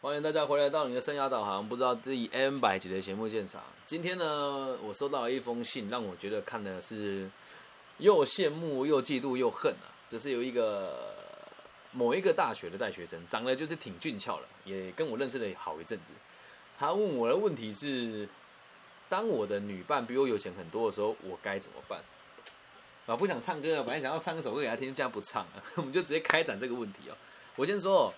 欢迎大家回来到你的生涯导航，不知道第 N 百集的节目现场。今天呢，我收到了一封信，让我觉得看的是又羡慕又嫉妒又恨啊。这是有一个某一个大学的在学生，长得就是挺俊俏了，也跟我认识了好一阵子。他问我的问题是：当我的女伴比我有钱很多的时候，我该怎么办？啊，不想唱歌啊，本来想要唱一首歌给他听，这样不唱啊，我们就直接开展这个问题哦。我先说。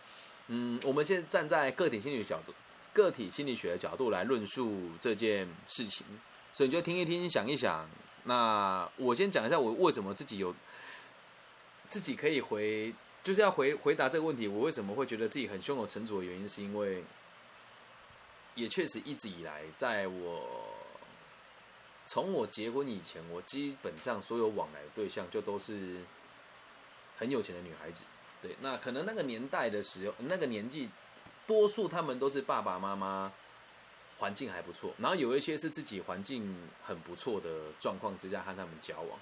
嗯，我们现在站在个体心理角度、个体心理学的角度来论述这件事情，所以你就听一听、想一想。那我先讲一下我为什么自己有自己可以回，就是要回回答这个问题。我为什么会觉得自己很胸有成竹的原因，是因为也确实一直以来，在我从我结婚以前，我基本上所有往来的对象就都是很有钱的女孩子。对，那可能那个年代的时候，那个年纪，多数他们都是爸爸妈妈环境还不错，然后有一些是自己环境很不错的状况之下和他们交往。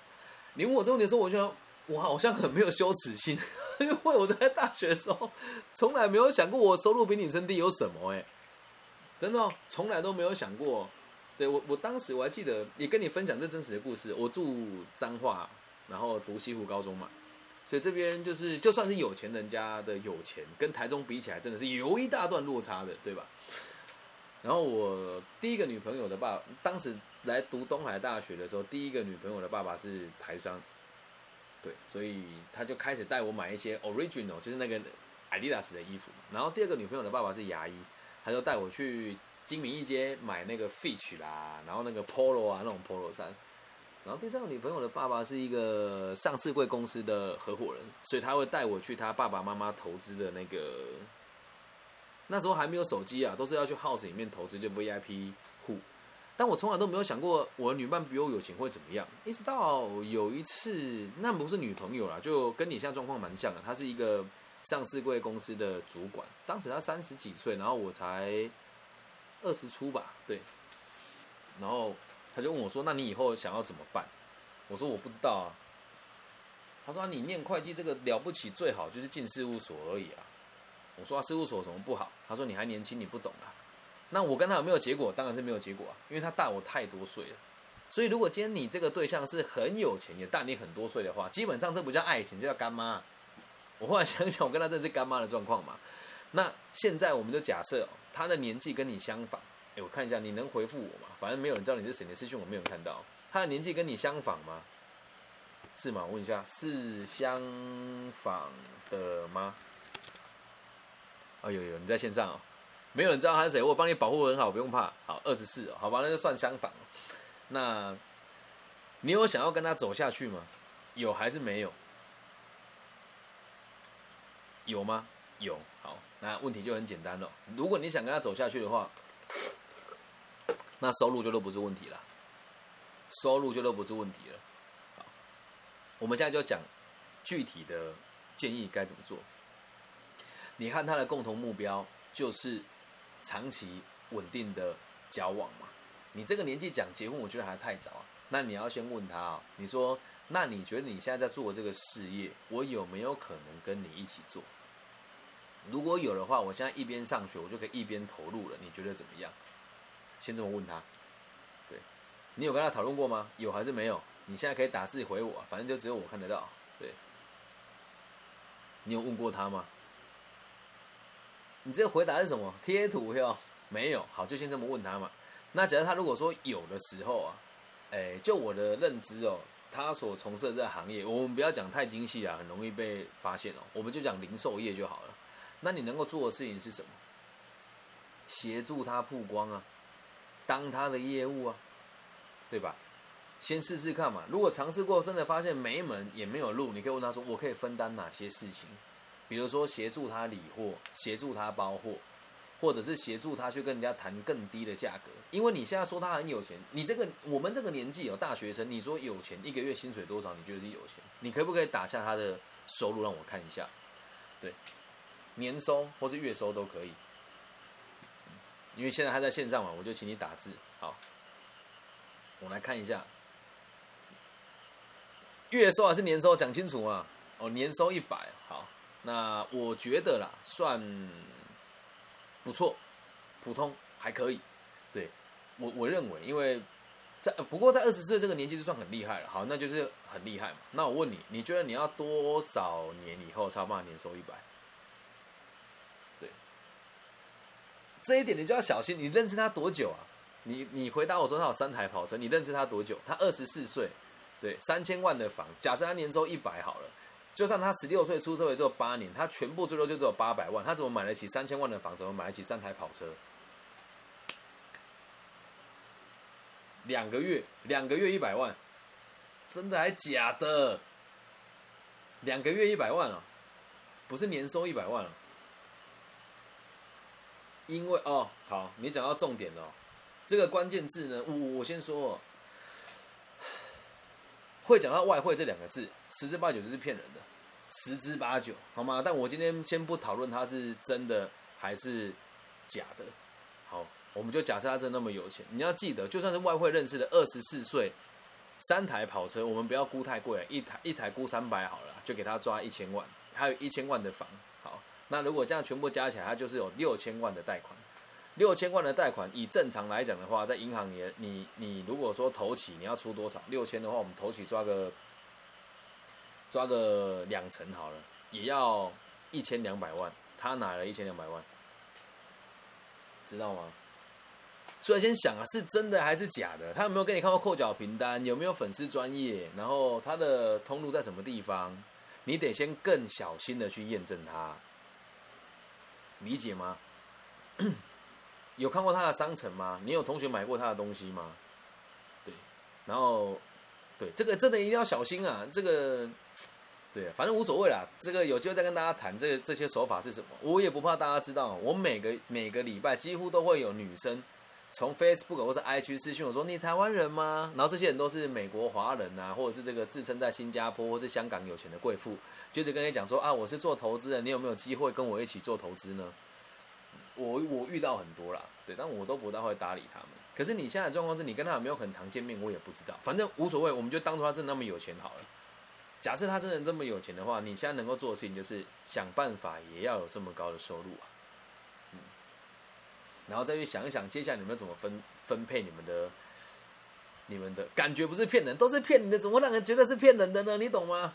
你问我这个问题的时候，我觉得我好像很没有羞耻心，因为我在大学的时候从来没有想过我收入比你低有什么哎，真的从来都没有想过。对我，我当时我还记得也跟你分享这真实的故事。我住彰化，然后读西湖高中嘛。所以这边就是，就算是有钱人家的有钱，跟台中比起来，真的是有一大段落差的，对吧？然后我第一个女朋友的爸，当时来读东海大学的时候，第一个女朋友的爸爸是台商，对，所以他就开始带我买一些 original，就是那个 Adidas 的衣服。然后第二个女朋友的爸爸是牙医，他就带我去金明一街买那个 Fish 啦，然后那个 Polo 啊，那种 Polo 衫。然后第三个女朋友的爸爸是一个上市贵公司的合伙人，所以他会带我去他爸爸妈妈投资的那个。那时候还没有手机啊，都是要去 house 里面投资，就 VIP 户。但我从来都没有想过我的女伴比我有钱会怎么样。一直到有一次，那不是女朋友啦，就跟你现在状况蛮像的。她是一个上市贵公司的主管，当时她三十几岁，然后我才二十出吧，对，然后。他就问我说：“那你以后想要怎么办？”我说：“我不知道啊。”他说：“你念会计这个了不起，最好就是进事务所而已啊。”我说：“事务所什么不好？”他说：“你还年轻，你不懂啊。”那我跟他有没有结果？当然是没有结果啊，因为他大我太多岁了。所以如果今天你这个对象是很有钱，也大你很多岁的话，基本上这不叫爱情，这叫干妈。我后来想想，我跟他这是干妈的状况嘛。那现在我们就假设他的年纪跟你相仿。我看一下，你能回复我吗？反正没有人知道你是谁，你的私讯我没有看到。他的年纪跟你相仿吗？是吗？我问一下，是相仿的吗？哦，有有，你在线上哦。没有人知道他是谁，我帮你保护很好，不用怕。好，二十四，好吧，那就算相仿。那你有想要跟他走下去吗？有还是没有？有吗？有。好，那问题就很简单了。如果你想跟他走下去的话。那收入就都不是问题了，收入就都不是问题了。好，我们现在就讲具体的建议该怎么做。你和他的共同目标就是长期稳定的交往嘛？你这个年纪讲结婚，我觉得还太早啊。那你要先问他啊，你说，那你觉得你现在在做的这个事业，我有没有可能跟你一起做？如果有的话，我现在一边上学，我就可以一边投入了。你觉得怎么样？先这么问他，对，你有跟他讨论过吗？有还是没有？你现在可以打字回我，反正就只有我看得到。对，你有问过他吗？你这个回答是什么？贴图哟？没有。好，就先这么问他嘛。那假如他如果说有的时候啊，哎，就我的认知哦，他所从事的这个行业，我们不要讲太精细啊，很容易被发现哦。我们就讲零售业就好了。那你能够做的事情是什么？协助他曝光啊。当他的业务啊，对吧？先试试看嘛。如果尝试过，真的发现没门也没有路，你可以问他说：“我可以分担哪些事情？比如说协助他理货，协助他包货，或者是协助他去跟人家谈更低的价格。因为你现在说他很有钱，你这个我们这个年纪有大学生，你说有钱，一个月薪水多少？你觉得是有钱？你可不可以打下他的收入让我看一下？对，年收或是月收都可以。”因为现在他在线上嘛，我就请你打字。好，我来看一下，月收还是年收？讲清楚嘛。哦，年收一百。好，那我觉得啦，算不错，普通还可以。对我我认为，因为在不过在二十岁这个年纪就算很厉害了。好，那就是很厉害嘛。那我问你，你觉得你要多少年以后才办法年收一百？对，这一点你就要小心。你认识他多久啊？你你回答我说他有三台跑车，你认识他多久？他二十四岁，对，三千万的房，假设他年收一百好了。就算他十六岁出社会只有八年，他全部最多就只有八百万，他怎么买得起三千万的房？怎么买得起三台跑车？两个月，两个月一百万，真的还假的？两个月一百万啊，不是年收一百万啊？因为哦，好，你讲到重点了，这个关键字呢，我我先说，会讲到外汇这两个字，十之八九就是骗人的。十之八九，好吗？但我今天先不讨论他是真的还是假的。好，我们就假设他真那么有钱。你要记得，就算是外汇认识的二十四岁，三台跑车，我们不要估太贵，一台一台估三百好了，就给他抓一千万，还有一千万的房。那如果这样全部加起来，它就是有六千万的贷款。六千万的贷款，以正常来讲的话，在银行也，你你如果说投起你要出多少？六千的话，我们投起抓个。抓个两成好了，也要一千两百万。他拿了一千两百万，知道吗？所以先想啊，是真的还是假的？他有没有给你看过扣缴凭单？有没有粉丝专业？然后他的通路在什么地方？你得先更小心的去验证他，理解吗？有看过他的商城吗？你有同学买过他的东西吗？对，然后对这个真的一定要小心啊，这个。对，反正无所谓啦。这个有机会再跟大家谈这这些手法是什么。我也不怕大家知道，我每个每个礼拜几乎都会有女生从 Facebook 或者 IG 私讯我说：“你台湾人吗？”然后这些人都是美国华人啊，或者是这个自称在新加坡或是香港有钱的贵妇，就是跟你讲说：“啊，我是做投资的，你有没有机会跟我一起做投资呢？”我我遇到很多啦，对，但我都不大会搭理他们。可是你现在的状况是你跟他有没有很常见面，我也不知道。反正无所谓，我们就当做他真的那么有钱好了。假设他真的这么有钱的话，你现在能够做的事情就是想办法也要有这么高的收入啊，然后再去想一想，接下来你们怎么分分配你们的、你们的感觉不是骗人，都是骗你的，怎么会让人觉得是骗人的呢？你懂吗？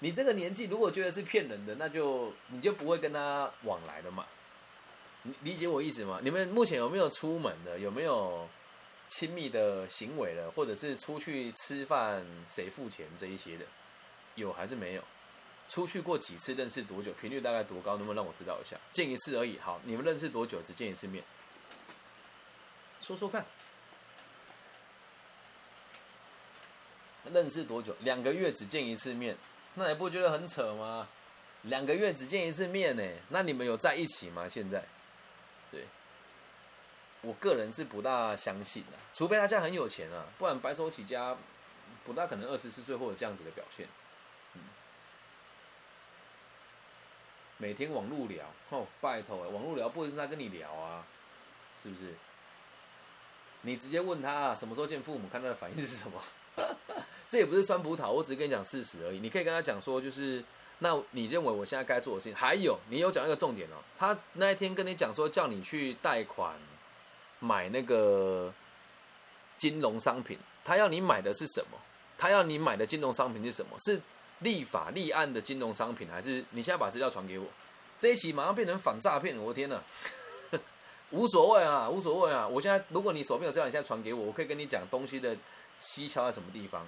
你这个年纪如果觉得是骗人的，那就你就不会跟他往来了嘛。你理解我意思吗？你们目前有没有出门的？有没有亲密的行为了？或者是出去吃饭谁付钱这一些的？有还是没有？出去过几次？认识多久？频率大概多高？能不能让我知道一下？见一次而已。好，你们认识多久？只见一次面？说说看。认识多久？两个月只见一次面，那你不觉得很扯吗？两个月只见一次面呢？那你们有在一起吗？现在？对，我个人是不大相信的，除非他家很有钱啊，不然白手起家，不大可能二十四岁会有这样子的表现。每天网路聊，哦，拜托，网路聊不一定是他跟你聊啊，是不是？你直接问他什么时候见父母，看他的反应是什么。这也不是酸葡萄，我只是跟你讲事实而已。你可以跟他讲说，就是那你认为我现在该做的事情，还有你有讲一个重点哦。他那一天跟你讲说，叫你去贷款买那个金融商品，他要你买的是什么？他要你买的金融商品是什么？是？立法立案的金融商品，还是你现在把资料传给我？这一期马上变成反诈骗，我的天呐！无所谓啊，无所谓啊！我现在如果你手边有资料，你现在传给我，我可以跟你讲东西的蹊跷在什么地方。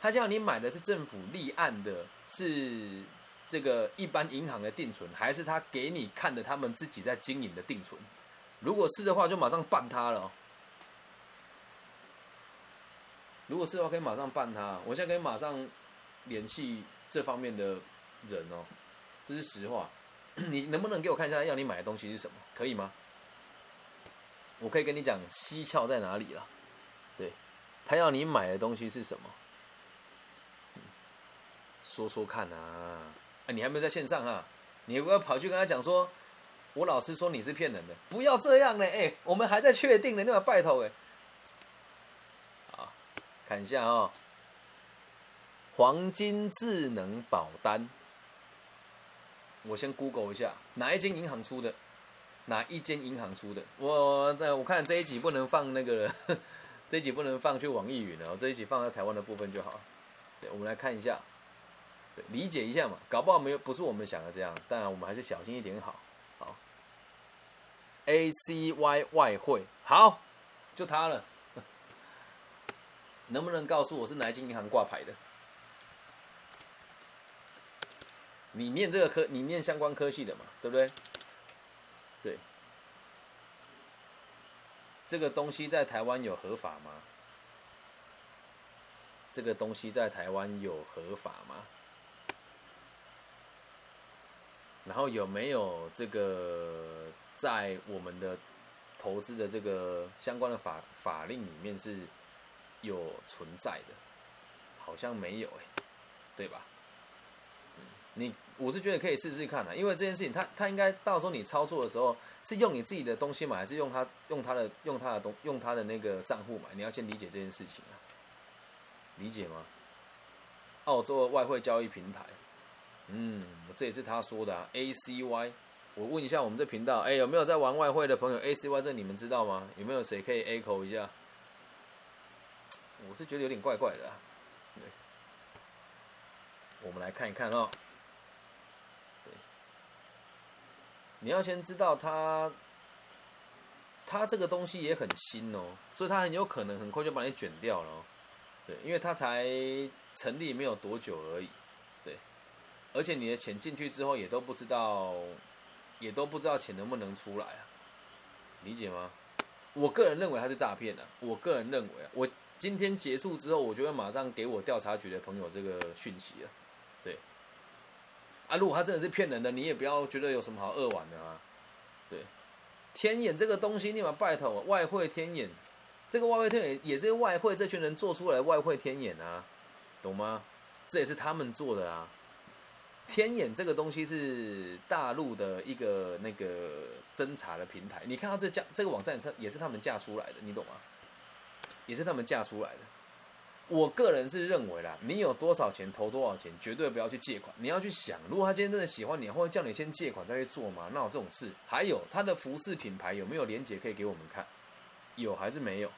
他叫你买的是政府立案的，是这个一般银行的定存，还是他给你看的他们自己在经营的定存？如果是的话，就马上办他了。如果是的话，可以马上办他。我现在可以马上。联系这方面的人哦，这是实话。你能不能给我看一下要你买的东西是什么？可以吗？我可以跟你讲蹊跷在哪里了。对，他要你买的东西是什么？说说看啊！啊，你还没有在线上啊？你不要跑去跟他讲说，我老师说你是骗人的，不要这样呢！哎，我们还在确定呢，你把拜托哎。好，看一下啊。黄金智能保单，我先 Google 一下哪一间银行出的，哪一间银行出的？我在我看这一集不能放那个，这一集不能放去网易云了，这一集放在台湾的部分就好。对，我们来看一下，理解一下嘛，搞不好没有不是我们想的这样，当然我们还是小心一点好。好，A C Y 外汇，好，就它了。能不能告诉我是哪一间银行挂牌的？你念这个科，你念相关科系的嘛，对不对？对。这个东西在台湾有合法吗？这个东西在台湾有合法吗？然后有没有这个在我们的投资的这个相关的法法令里面是？有存在的，好像没有哎，对吧？你我是觉得可以试试看的，因为这件事情，他他应该到时候你操作的时候，是用你自己的东西买，还是用他用他的用他的东用他的那个账户买？你要先理解这件事情啊，理解吗？澳洲外汇交易平台，嗯，这也是他说的啊，ACY。我问一下我们这频道，哎，有没有在玩外汇的朋友？ACY 这你们知道吗？有没有谁可以 echo 一下？我是觉得有点怪怪的，对。我们来看一看哦。对。你要先知道它，它这个东西也很新哦，所以它很有可能很快就把你卷掉了。对，因为它才成立没有多久而已。对。而且你的钱进去之后也都不知道，也都不知道钱能不能出来啊？理解吗？我个人认为它是诈骗的。我个人认为啊，我。今天结束之后，我就会马上给我调查局的朋友这个讯息了。对，啊，如果他真的是骗人的，你也不要觉得有什么好恶玩的啊。对，天眼这个东西，立马拜托外汇天眼，这个外汇天眼也是外汇这群人做出来外汇天眼啊，懂吗？这也是他们做的啊。天眼这个东西是大陆的一个那个侦查的平台，你看到这架这个网站是也是他们架出来的，你懂吗？也是他们架出来的。我个人是认为啦，你有多少钱投多少钱，绝对不要去借款。你要去想，如果他今天真的喜欢你，会叫你先借款再去做吗？那有这种事？还有他的服饰品牌有没有连接可以给我们看？有还是没有？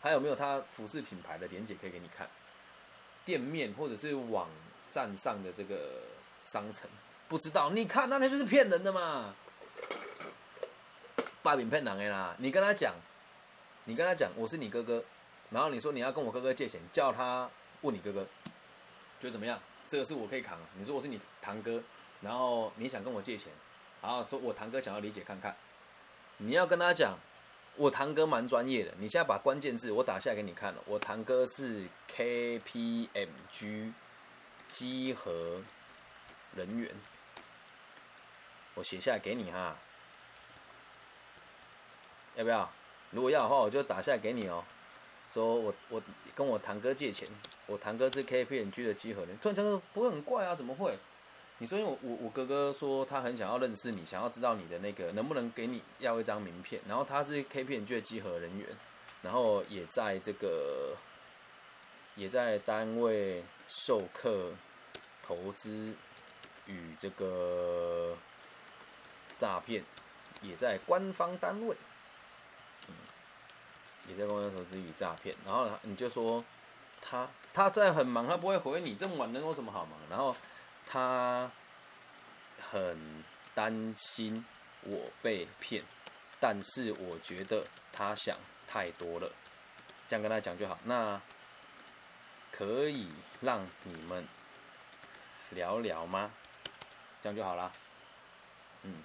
还有没有他服饰品牌的连接可以给你看？店面或者是网站上的这个商城，不知道？你看，那他就是骗人的嘛！把饼骗人的啦！你跟他讲。你跟他讲我是你哥哥，然后你说你要跟我哥哥借钱，叫他问你哥哥，觉得怎么样？这个是我可以扛。你说我是你堂哥，然后你想跟我借钱，然后说我堂哥想要理解看看。你要跟他讲，我堂哥蛮专业的。你现在把关键字我打下来给你看了，我堂哥是 KPMG 集合人员，我写下来给你哈，要不要？如果要的话，我就打下来给你哦。说我我跟我堂哥借钱，我堂哥是 K P N G 的集合人。突然间说不会很怪啊？怎么会？你说因为我我我哥哥说他很想要认识你，想要知道你的那个能不能给你要一张名片。然后他是 K P N G 的集合人员，然后也在这个也在单位授课、投资与这个诈骗，也在官方单位。也在公司投资与诈骗，然后你就说他他在很忙，他不会回你，这么晚能有什么好忙？然后他很担心我被骗，但是我觉得他想太多了，这样跟他讲就好。那可以让你们聊聊吗？这样就好了，嗯。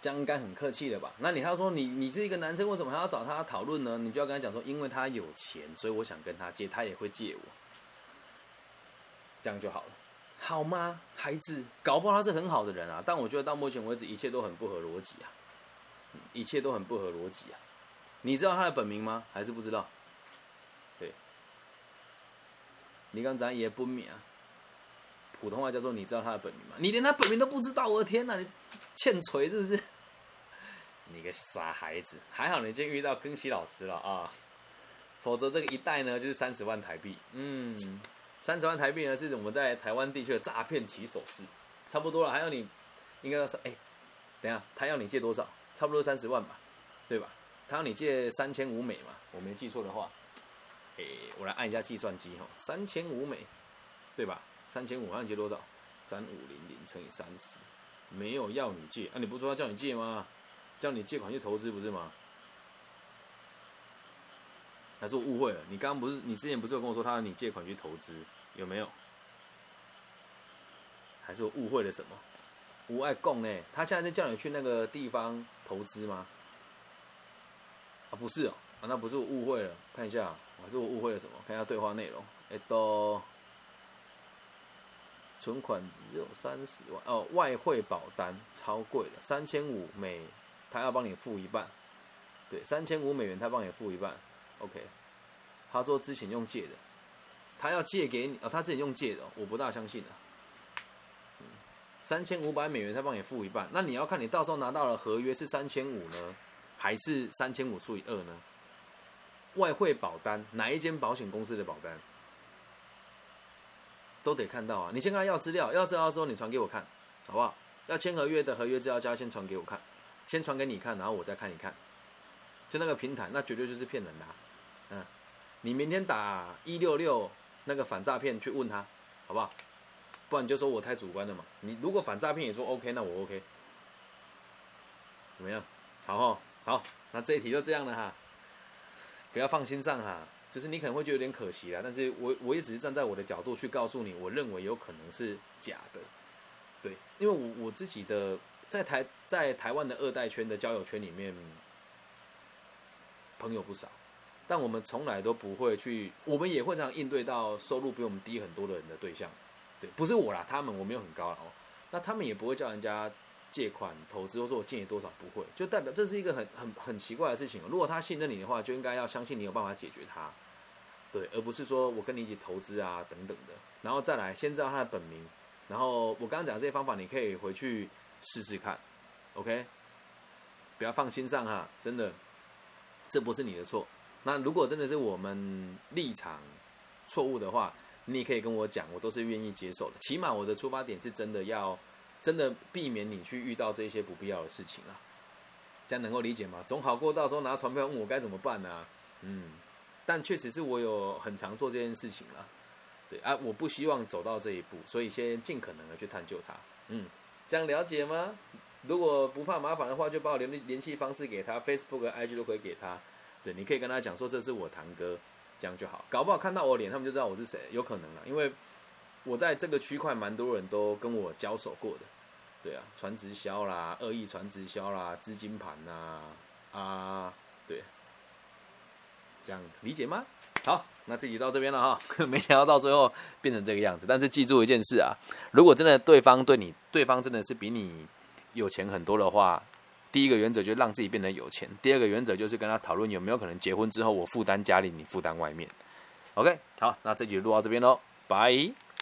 这样应该很客气了吧？那你他说你你是一个男生，为什么还要找他讨论呢？你就要跟他讲说，因为他有钱，所以我想跟他借，他也会借我，这样就好了，好吗？孩子，搞不好他是很好的人啊，但我觉得到目前为止一切都很不合逻辑啊，一切都很不合逻辑啊。你知道他的本名吗？还是不知道？对，你刚才也不免啊。普通话叫做你知道他的本名吗？你连他本名都不知道，我的天哪！你欠锤是不是？你个傻孩子！还好你今天遇到庚希老师了啊，否则这个一袋呢就是三十万台币。嗯，三十万台币呢是一种我们在台湾地区的诈骗起手式。差不多了，还要你应该要是哎，等下他要你借多少？差不多三十万吧，对吧？他要你借三千五美嘛，我没记错的话，哎，我来按一下计算机哈，三千五美，对吧？三千五，让你借多少？三五零零乘以三十，没有要你借，啊，你不是说要叫你借吗？叫你借款去投资不是吗？还是我误会了？你刚刚不是，你之前不是有跟我说他要你借款去投资，有没有？还是我误会了什么？无爱供呢？他现在在叫你去那个地方投资吗？啊，不是哦，啊，那不是我误会了。看一下，还是我误会了什么？看一下对话内容。哎，都存款只有三十万哦，外汇保单超贵的，三千五美，他要帮你付一半。对，三千五美元他帮你付一半。OK，他说之前用借的，他要借给你哦，他之前用借的，我不大相信啊。三千五百美元他帮你付一半，那你要看你到时候拿到了合约是三千五呢，还是三千五除以二呢？外汇保单哪一间保险公司的保单都得看到啊！你先跟他要资料，要资料之后你传给我看，好不好？要签合约的合约资料，先先传给我看，先传给你看，然后我再看你看。就那个平台，那绝对就是骗人的。啊嗯，你明天打一六六那个反诈骗去问他，好不好？不然你就说我太主观了嘛。你如果反诈骗也说 OK，那我 OK。怎么样？好哈，好，那这一题就这样了哈。不要放心上哈，就是你可能会觉得有点可惜啦，但是我我也只是站在我的角度去告诉你，我认为有可能是假的。对，因为我我自己的在台在台湾的二代圈的交友圈里面，朋友不少，但我们从来都不会去，我们也会这样应对到收入比我们低很多的人的对象。对，不是我啦，他们我没有很高了哦。那他们也不会叫人家借款投资，或说我借你多少，不会，就代表这是一个很很很奇怪的事情。如果他信任你的话，就应该要相信你有办法解决他，对，而不是说我跟你一起投资啊等等的。然后再来，先知道他的本名，然后我刚刚讲这些方法，你可以回去试试看，OK？不要放心上哈，真的，这不是你的错。那如果真的是我们立场错误的话，你也可以跟我讲，我都是愿意接受的。起码我的出发点是真的要，真的避免你去遇到这些不必要的事情啊。这样能够理解吗？总好过到时候拿传票问我该怎么办呢？嗯，但确实是我有很常做这件事情了。对啊，我不希望走到这一步，所以先尽可能的去探究它。嗯，这样了解吗？如果不怕麻烦的话，就把我联联系方式给他，Facebook、IG 都可以给他。对，你可以跟他讲说这是我堂哥。这样就好，搞不好看到我脸，他们就知道我是谁，有可能了。因为我在这个区块，蛮多人都跟我交手过的，对啊，传直销啦，恶意传直销啦，资金盘呐，啊，这样理解吗？好，那这集到这边了哈，没想到到最后变成这个样子。但是记住一件事啊，如果真的对方对你，对方真的是比你有钱很多的话。第一个原则就是让自己变得有钱，第二个原则就是跟他讨论有没有可能结婚之后我负担家里，你负担外面。OK，好，那这集录到这边喽，拜。